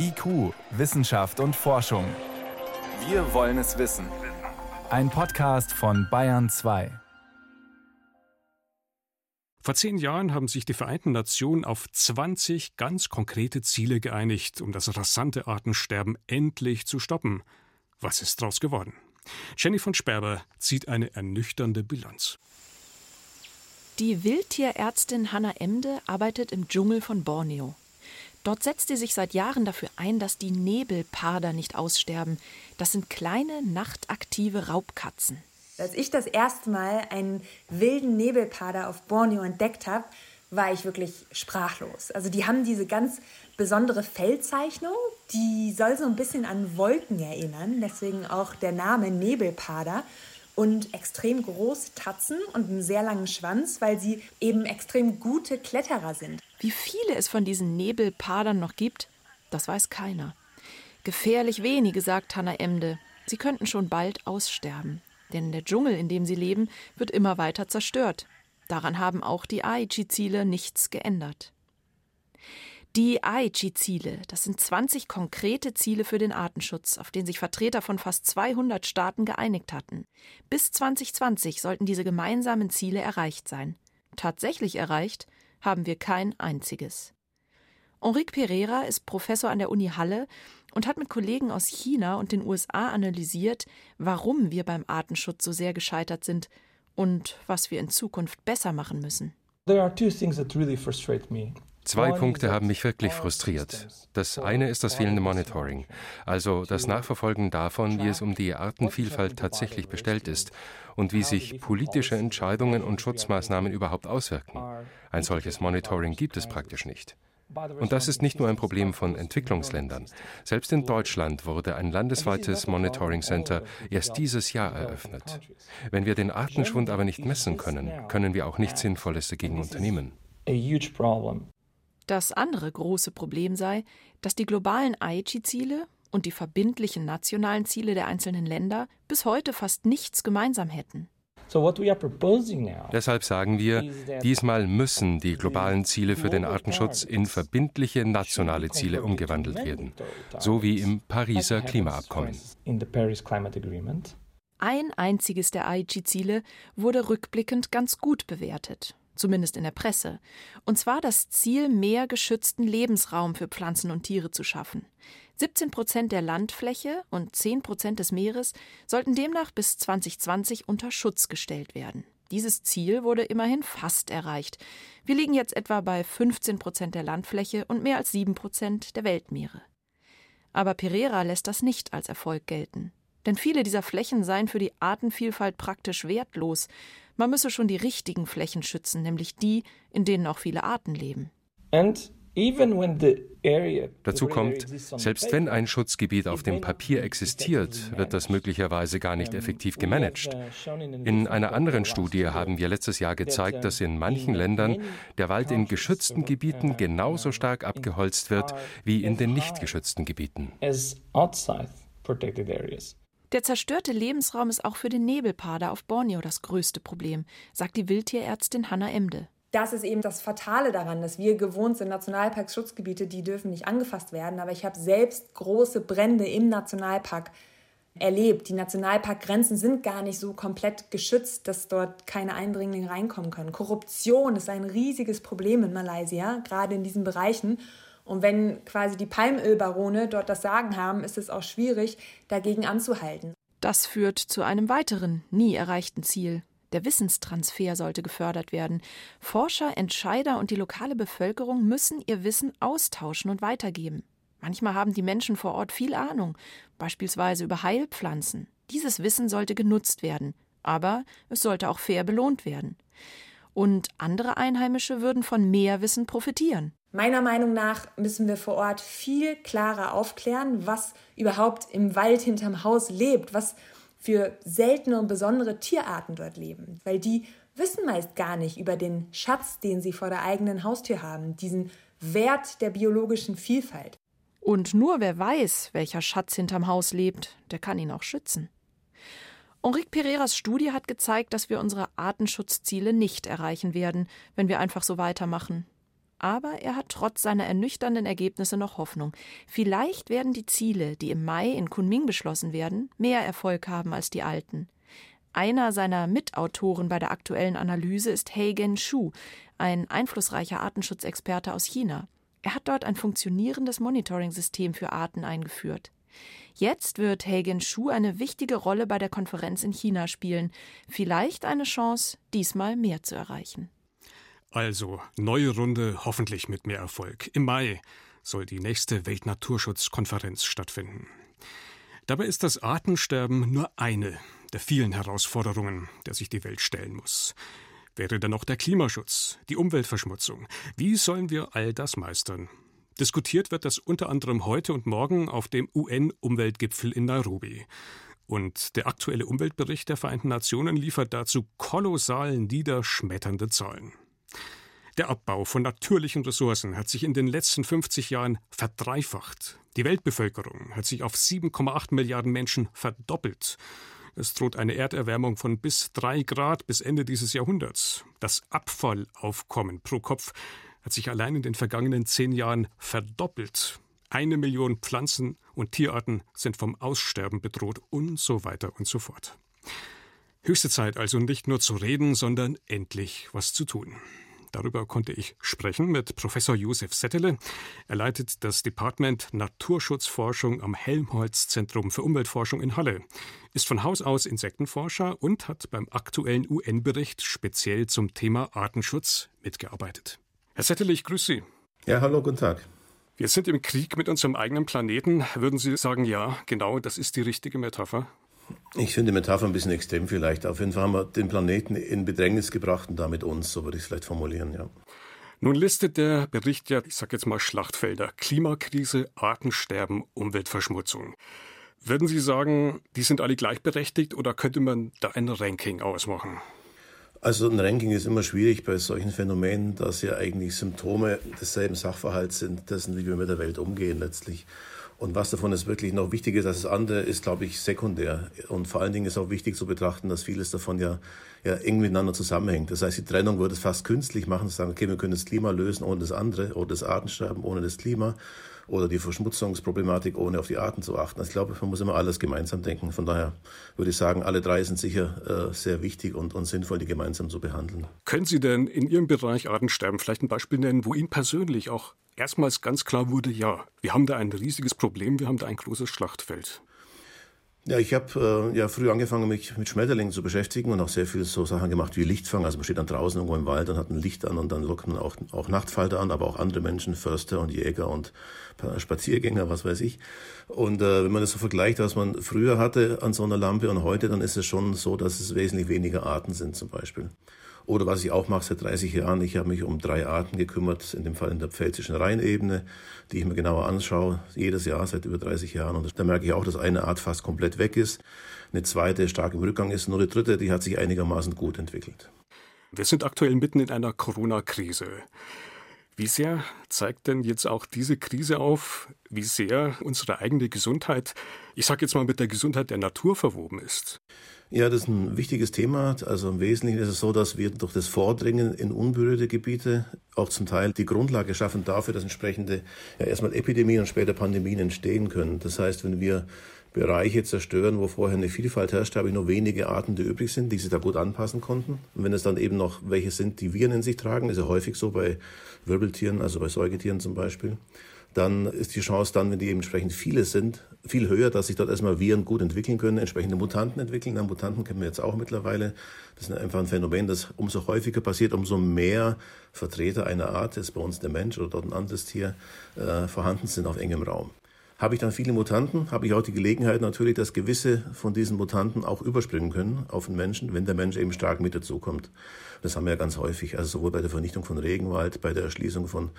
IQ, Wissenschaft und Forschung. Wir wollen es wissen. Ein Podcast von Bayern 2. Vor zehn Jahren haben sich die Vereinten Nationen auf 20 ganz konkrete Ziele geeinigt, um das rasante Artensterben endlich zu stoppen. Was ist daraus geworden? Jenny von Sperber zieht eine ernüchternde Bilanz. Die Wildtierärztin Hanna Emde arbeitet im Dschungel von Borneo. Dort setzt sie sich seit Jahren dafür ein, dass die Nebelpader nicht aussterben. Das sind kleine, nachtaktive Raubkatzen. Als ich das erste Mal einen wilden Nebelpader auf Borneo entdeckt habe, war ich wirklich sprachlos. Also die haben diese ganz besondere Fellzeichnung, die soll so ein bisschen an Wolken erinnern, deswegen auch der Name Nebelpader und extrem große Tatzen und einen sehr langen Schwanz, weil sie eben extrem gute Kletterer sind. Wie viele es von diesen Nebelpadern noch gibt, das weiß keiner. Gefährlich wenige, sagt Hanna Emde. Sie könnten schon bald aussterben. Denn der Dschungel, in dem sie leben, wird immer weiter zerstört. Daran haben auch die Aichi-Ziele nichts geändert. Die Aichi-Ziele, das sind 20 konkrete Ziele für den Artenschutz, auf den sich Vertreter von fast 200 Staaten geeinigt hatten. Bis 2020 sollten diese gemeinsamen Ziele erreicht sein. Tatsächlich erreicht haben wir kein einziges. Enrique Pereira ist Professor an der Uni Halle und hat mit Kollegen aus China und den USA analysiert, warum wir beim Artenschutz so sehr gescheitert sind und was wir in Zukunft besser machen müssen. Zwei Punkte haben mich wirklich frustriert. Das eine ist das fehlende Monitoring, also das Nachverfolgen davon, wie es um die Artenvielfalt tatsächlich bestellt ist und wie sich politische Entscheidungen und Schutzmaßnahmen überhaupt auswirken. Ein solches Monitoring gibt es praktisch nicht. Und das ist nicht nur ein Problem von Entwicklungsländern. Selbst in Deutschland wurde ein landesweites Monitoring Center erst dieses Jahr eröffnet. Wenn wir den Artenschwund aber nicht messen können, können wir auch nichts Sinnvolles dagegen unternehmen. Das andere große Problem sei, dass die globalen Aichi-Ziele und die verbindlichen nationalen Ziele der einzelnen Länder bis heute fast nichts gemeinsam hätten. Deshalb sagen wir, diesmal müssen die globalen Ziele für den Artenschutz in verbindliche nationale Ziele umgewandelt werden, so wie im Pariser Klimaabkommen. Ein einziges der Aichi-Ziele wurde rückblickend ganz gut bewertet, zumindest in der Presse, und zwar das Ziel, mehr geschützten Lebensraum für Pflanzen und Tiere zu schaffen. 17 Prozent der Landfläche und 10 Prozent des Meeres sollten demnach bis 2020 unter Schutz gestellt werden. Dieses Ziel wurde immerhin fast erreicht. Wir liegen jetzt etwa bei 15 Prozent der Landfläche und mehr als 7 Prozent der Weltmeere. Aber Pereira lässt das nicht als Erfolg gelten. Denn viele dieser Flächen seien für die Artenvielfalt praktisch wertlos. Man müsse schon die richtigen Flächen schützen, nämlich die, in denen auch viele Arten leben. And Dazu kommt, selbst wenn ein Schutzgebiet auf dem Papier existiert, wird das möglicherweise gar nicht effektiv gemanagt. In einer anderen Studie haben wir letztes Jahr gezeigt, dass in manchen Ländern der Wald in geschützten Gebieten genauso stark abgeholzt wird wie in den nicht geschützten Gebieten. Der zerstörte Lebensraum ist auch für den Nebelpader auf Borneo das größte Problem, sagt die Wildtierärztin Hanna Emde das ist eben das Fatale daran, dass wir gewohnt sind, Nationalparks, Schutzgebiete, die dürfen nicht angefasst werden. Aber ich habe selbst große Brände im Nationalpark erlebt. Die Nationalparkgrenzen sind gar nicht so komplett geschützt, dass dort keine Eindringlinge reinkommen können. Korruption ist ein riesiges Problem in Malaysia, gerade in diesen Bereichen. Und wenn quasi die Palmölbarone dort das Sagen haben, ist es auch schwierig, dagegen anzuhalten. Das führt zu einem weiteren, nie erreichten Ziel, der Wissenstransfer sollte gefördert werden. Forscher, Entscheider und die lokale Bevölkerung müssen ihr Wissen austauschen und weitergeben. Manchmal haben die Menschen vor Ort viel Ahnung, beispielsweise über Heilpflanzen. Dieses Wissen sollte genutzt werden, aber es sollte auch fair belohnt werden. Und andere Einheimische würden von mehr Wissen profitieren. Meiner Meinung nach müssen wir vor Ort viel klarer aufklären, was überhaupt im Wald hinterm Haus lebt, was für seltene und besondere Tierarten dort leben, weil die wissen meist gar nicht über den Schatz, den sie vor der eigenen Haustür haben, diesen Wert der biologischen Vielfalt. Und nur wer weiß, welcher Schatz hinterm Haus lebt, der kann ihn auch schützen. Enrique Pereiras Studie hat gezeigt, dass wir unsere Artenschutzziele nicht erreichen werden, wenn wir einfach so weitermachen. Aber er hat trotz seiner ernüchternden Ergebnisse noch Hoffnung. Vielleicht werden die Ziele, die im Mai in Kunming beschlossen werden, mehr Erfolg haben als die alten. Einer seiner Mitautoren bei der aktuellen Analyse ist Heigen Shu, ein einflussreicher Artenschutzexperte aus China. Er hat dort ein funktionierendes Monitoring-System für Arten eingeführt. Jetzt wird Hagen Shu eine wichtige Rolle bei der Konferenz in China spielen. Vielleicht eine Chance, diesmal mehr zu erreichen. Also, neue Runde, hoffentlich mit mehr Erfolg. Im Mai soll die nächste Weltnaturschutzkonferenz stattfinden. Dabei ist das Artensterben nur eine der vielen Herausforderungen, der sich die Welt stellen muss. Wäre dann noch der Klimaschutz, die Umweltverschmutzung. Wie sollen wir all das meistern? Diskutiert wird das unter anderem heute und morgen auf dem UN-Umweltgipfel in Nairobi. Und der aktuelle Umweltbericht der Vereinten Nationen liefert dazu kolossal niederschmetternde Zahlen. Der Abbau von natürlichen Ressourcen hat sich in den letzten 50 Jahren verdreifacht. Die Weltbevölkerung hat sich auf 7,8 Milliarden Menschen verdoppelt. Es droht eine Erderwärmung von bis drei Grad bis Ende dieses Jahrhunderts. Das Abfallaufkommen pro Kopf hat sich allein in den vergangenen zehn Jahren verdoppelt. Eine Million Pflanzen und Tierarten sind vom Aussterben bedroht und so weiter und so fort. Höchste Zeit also nicht nur zu reden, sondern endlich was zu tun. Darüber konnte ich sprechen mit Professor Josef Settele. Er leitet das Department Naturschutzforschung am Helmholtz-Zentrum für Umweltforschung in Halle, ist von Haus aus Insektenforscher und hat beim aktuellen UN-Bericht speziell zum Thema Artenschutz mitgearbeitet. Herr Settele, ich grüße Sie. Ja, hallo, guten Tag. Wir sind im Krieg mit unserem eigenen Planeten. Würden Sie sagen, ja, genau, das ist die richtige Metapher? Ich finde die Metapher ein bisschen extrem vielleicht. Auf jeden Fall haben wir den Planeten in Bedrängnis gebracht und damit uns, so würde ich es vielleicht formulieren, ja. Nun listet der Bericht ja, ich sage jetzt mal Schlachtfelder, Klimakrise, Artensterben, Umweltverschmutzung. Würden Sie sagen, die sind alle gleichberechtigt oder könnte man da ein Ranking ausmachen? Also ein Ranking ist immer schwierig bei solchen Phänomenen, dass ja eigentlich Symptome desselben Sachverhalts sind, dessen, wie wir mit der Welt umgehen letztlich. Und was davon ist wirklich noch wichtiger als das andere, ist, glaube ich, sekundär. Und vor allen Dingen ist auch wichtig zu betrachten, dass vieles davon ja, ja eng miteinander zusammenhängt. Das heißt, die Trennung würde es fast künstlich machen, zu sagen, okay, wir können das Klima lösen ohne das andere, oder das Artensterben ohne das Klima oder die Verschmutzungsproblematik, ohne auf die Arten zu achten. Also ich glaube, man muss immer alles gemeinsam denken. Von daher würde ich sagen, alle drei sind sicher äh, sehr wichtig und, und sinnvoll, die gemeinsam zu behandeln. Können Sie denn in Ihrem Bereich Artensterben vielleicht ein Beispiel nennen, wo Ihnen persönlich auch erstmals ganz klar wurde, ja, wir haben da ein riesiges Problem, wir haben da ein großes Schlachtfeld? Ja, ich habe äh, ja früh angefangen, mich mit Schmetterlingen zu beschäftigen und auch sehr viel so Sachen gemacht wie Lichtfang. Also man steht dann draußen irgendwo im Wald und hat ein Licht an und dann lockt man auch, auch Nachtfalter an, aber auch andere Menschen, Förster und Jäger und Spaziergänger, was weiß ich. Und äh, wenn man das so vergleicht, was man früher hatte an so einer Lampe und heute, dann ist es schon so, dass es wesentlich weniger Arten sind zum Beispiel. Oder was ich auch mache seit 30 Jahren, ich habe mich um drei Arten gekümmert, in dem Fall in der pfälzischen Rheinebene, die ich mir genauer anschaue, jedes Jahr seit über 30 Jahren. Und da merke ich auch, dass eine Art fast komplett weg ist, eine zweite stark im Rückgang ist, nur die dritte, die hat sich einigermaßen gut entwickelt. Wir sind aktuell mitten in einer Corona-Krise. Wie sehr zeigt denn jetzt auch diese Krise auf, wie sehr unsere eigene Gesundheit, ich sage jetzt mal mit der Gesundheit der Natur verwoben ist? Ja, das ist ein wichtiges Thema. Also im Wesentlichen ist es so, dass wir durch das Vordringen in unberührte Gebiete auch zum Teil die Grundlage schaffen dafür, dass entsprechende ja, erstmal Epidemien und später Pandemien entstehen können. Das heißt, wenn wir Bereiche zerstören, wo vorher eine Vielfalt herrscht, habe ich nur wenige Arten, die übrig sind, die sich da gut anpassen konnten. Und wenn es dann eben noch welche sind, die Viren in sich tragen, ist ja häufig so bei Wirbeltieren, also bei Säugetieren zum Beispiel, dann ist die Chance dann, wenn die eben entsprechend viele sind, viel höher, dass sich dort erstmal Viren gut entwickeln können, entsprechende Mutanten entwickeln. Na, Mutanten kennen wir jetzt auch mittlerweile. Das ist einfach ein Phänomen, das umso häufiger passiert, umso mehr Vertreter einer Art, ist bei uns der Mensch oder dort ein anderes Tier, äh, vorhanden sind auf engem Raum. Habe ich dann viele Mutanten, habe ich auch die Gelegenheit natürlich, dass gewisse von diesen Mutanten auch überspringen können auf den Menschen, wenn der Mensch eben stark mit dazukommt. Das haben wir ja ganz häufig, also sowohl bei der Vernichtung von Regenwald, bei der Erschließung von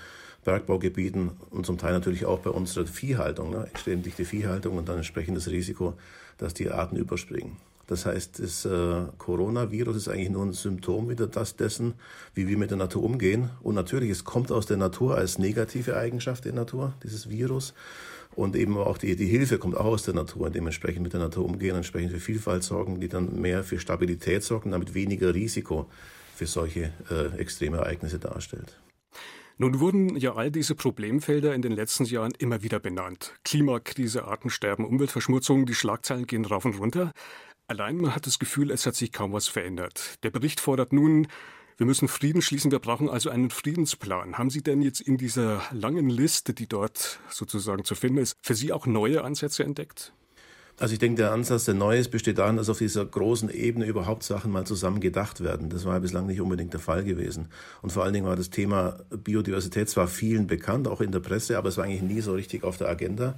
Bergbaugebieten und zum Teil natürlich auch bei unserer Viehhaltung, ne, extrem dichte Viehhaltung und dann entsprechend das Risiko, dass die Arten überspringen. Das heißt, das äh, Coronavirus ist eigentlich nur ein Symptom wieder das dessen, wie wir mit der Natur umgehen. Und natürlich, es kommt aus der Natur als negative Eigenschaft der Natur, dieses Virus. Und eben auch die, die Hilfe kommt auch aus der Natur, dementsprechend mit der Natur umgehen, entsprechend für Vielfalt sorgen, die dann mehr für Stabilität sorgen, damit weniger Risiko für solche äh, extreme Ereignisse darstellt. Nun wurden ja all diese Problemfelder in den letzten Jahren immer wieder benannt. Klimakrise, Artensterben, Umweltverschmutzung, die Schlagzeilen gehen rauf und runter. Allein man hat das Gefühl, es hat sich kaum was verändert. Der Bericht fordert nun, wir müssen Frieden schließen, wir brauchen also einen Friedensplan. Haben Sie denn jetzt in dieser langen Liste, die dort sozusagen zu finden ist, für Sie auch neue Ansätze entdeckt? Also ich denke, der Ansatz, der neu ist, besteht darin, dass auf dieser großen Ebene überhaupt Sachen mal zusammen gedacht werden. Das war ja bislang nicht unbedingt der Fall gewesen. Und vor allen Dingen war das Thema Biodiversität zwar vielen bekannt, auch in der Presse, aber es war eigentlich nie so richtig auf der Agenda.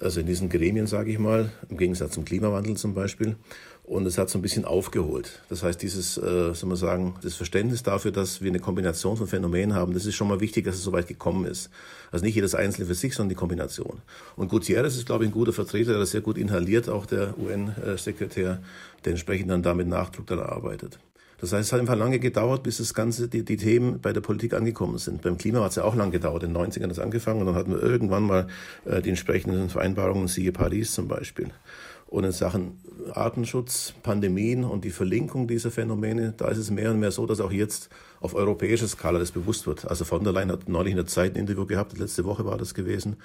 Also in diesen Gremien, sage ich mal, im Gegensatz zum Klimawandel zum Beispiel. Und es hat so ein bisschen aufgeholt. Das heißt, dieses, äh, soll man sagen, das Verständnis dafür, dass wir eine Kombination von Phänomenen haben, das ist schon mal wichtig, dass es so weit gekommen ist. Also nicht jedes Einzelne für sich, sondern die Kombination. Und Gutierrez ist, glaube ich, ein guter Vertreter, der das sehr gut inhaliert, auch der UN-Sekretär, der entsprechend dann damit Nachdruck dann arbeitet. Das heißt, es hat einfach lange gedauert, bis das Ganze, die, die Themen bei der Politik angekommen sind. Beim Klima hat es ja auch lange gedauert. In den 90ern hat es angefangen und dann hatten wir irgendwann mal äh, die entsprechenden Vereinbarungen, siehe Paris zum Beispiel. Und in Sachen Artenschutz, Pandemien und die Verlinkung dieser Phänomene, da ist es mehr und mehr so, dass auch jetzt auf europäischer Skala das bewusst wird. Also von der Leyen hat neulich in der Zeit ein Interview gehabt, letzte Woche war das gewesen,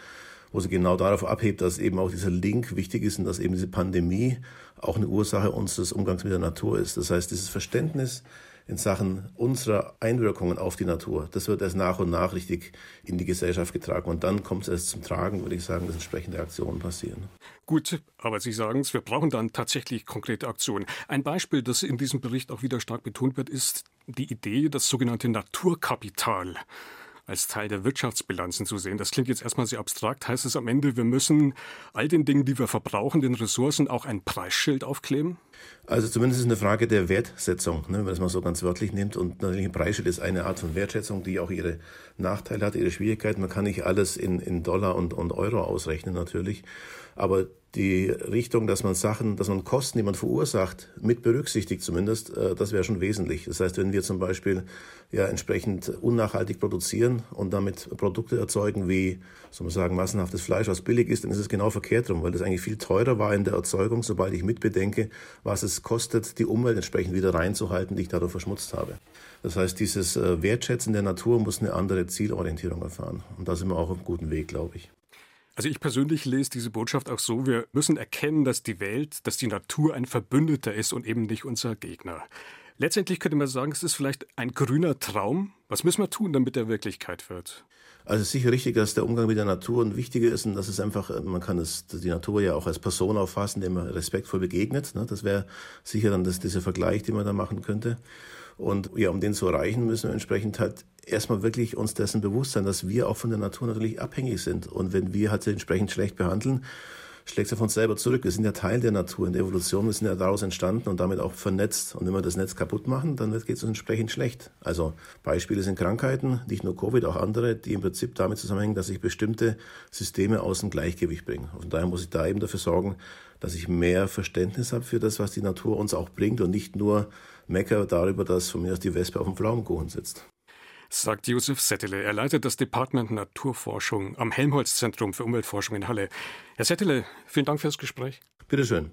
wo sie genau darauf abhebt, dass eben auch dieser Link wichtig ist und dass eben diese Pandemie auch eine Ursache unseres Umgangs mit der Natur ist. Das heißt, dieses Verständnis, in Sachen unserer Einwirkungen auf die Natur. Das wird erst nach und nach richtig in die Gesellschaft getragen. Und dann kommt es erst zum Tragen, würde ich sagen, dass entsprechende Aktionen passieren. Gut, aber Sie sagen es, wir brauchen dann tatsächlich konkrete Aktionen. Ein Beispiel, das in diesem Bericht auch wieder stark betont wird, ist die Idee, das sogenannte Naturkapital als Teil der Wirtschaftsbilanzen zu sehen. Das klingt jetzt erstmal sehr abstrakt. Heißt es am Ende, wir müssen all den Dingen, die wir verbrauchen, den Ressourcen auch ein Preisschild aufkleben? Also zumindest ist es eine Frage der Wertsetzung, ne, wenn man es mal so ganz wörtlich nimmt. Und natürlich ein Preisschild ist eine Art von Wertschätzung, die auch ihre Nachteile hat, ihre Schwierigkeiten. Man kann nicht alles in, in Dollar und, und Euro ausrechnen natürlich. Aber die Richtung, dass man Sachen, dass man Kosten, die man verursacht, mit berücksichtigt zumindest, äh, das wäre schon wesentlich. Das heißt, wenn wir zum Beispiel ja entsprechend unnachhaltig produzieren und damit Produkte erzeugen wie, soll man sagen, massenhaftes Fleisch, was billig ist, dann ist es genau verkehrt rum, weil das eigentlich viel teurer war in der Erzeugung, sobald ich mitbedenke, was es kostet, die Umwelt entsprechend wieder reinzuhalten, die ich dadurch verschmutzt habe. Das heißt, dieses äh, Wertschätzen der Natur muss eine andere Zielorientierung erfahren. Und da sind wir auch auf einem guten Weg, glaube ich. Also ich persönlich lese diese Botschaft auch so, wir müssen erkennen, dass die Welt, dass die Natur ein Verbündeter ist und eben nicht unser Gegner. Letztendlich könnte man sagen, es ist vielleicht ein grüner Traum. Was müssen wir tun, damit er Wirklichkeit wird? Also ist sicher richtig, dass der Umgang mit der Natur ein wichtiger ist und dass es einfach, man kann es, die Natur ja auch als Person auffassen, dem man respektvoll begegnet. Ne? Das wäre sicher dann das, dieser Vergleich, den man da machen könnte. Und ja, um den zu erreichen, müssen wir entsprechend halt erstmal wirklich uns dessen bewusst sein, dass wir auch von der Natur natürlich abhängig sind. Und wenn wir halt entsprechend schlecht behandeln, schlägt auf uns selber zurück. Wir sind ja Teil der Natur, in der Evolution, wir sind ja daraus entstanden und damit auch vernetzt. Und wenn wir das Netz kaputt machen, dann geht es uns entsprechend schlecht. Also Beispiele sind Krankheiten, nicht nur Covid, auch andere, die im Prinzip damit zusammenhängen, dass sich bestimmte Systeme aus dem Gleichgewicht bringen. Und daher muss ich da eben dafür sorgen, dass ich mehr Verständnis habe für das, was die Natur uns auch bringt und nicht nur meckere darüber, dass von mir aus die Wespe auf dem Pflaumenkuchen sitzt. Sagt Josef Settele. Er leitet das Department Naturforschung am Helmholtz-Zentrum für Umweltforschung in Halle. Herr Settele, vielen Dank fürs Gespräch. Bitteschön.